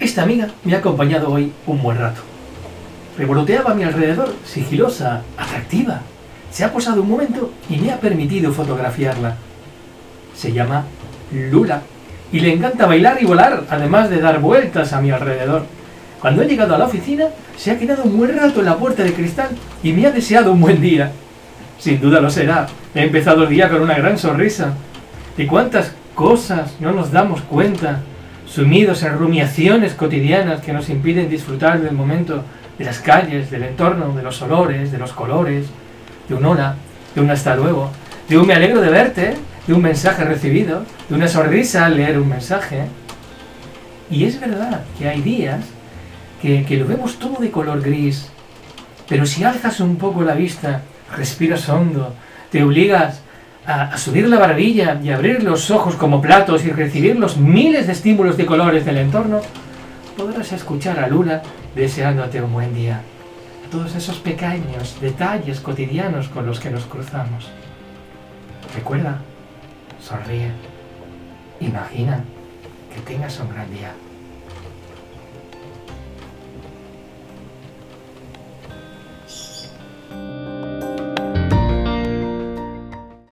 Esta amiga me ha acompañado hoy un buen rato. Revoloteaba a mi alrededor, sigilosa, atractiva. Se ha posado un momento y me ha permitido fotografiarla. Se llama Lula y le encanta bailar y volar, además de dar vueltas a mi alrededor. Cuando he llegado a la oficina, se ha quedado un buen rato en la puerta de cristal y me ha deseado un buen día. Sin duda lo será. He empezado el día con una gran sonrisa. ¿Y cuántas cosas no nos damos cuenta, sumidos en rumiaciones cotidianas que nos impiden disfrutar del momento, de las calles, del entorno, de los olores, de los colores, de un hola, de un hasta luego, de un me alegro de verte, de un mensaje recibido, de una sonrisa al leer un mensaje. Y es verdad que hay días que, que lo vemos todo de color gris, pero si alzas un poco la vista, respiras hondo, te obligas a, a, subir la barbilla y abrir los ojos como platos y recibir los miles de estímulos de colores del entorno, podrás escuchar a Lula deseándote un buen día. Todos esos pequeños detalles cotidianos con los que nos cruzamos. Recuerda, sonríe, imagina que tengas un gran día.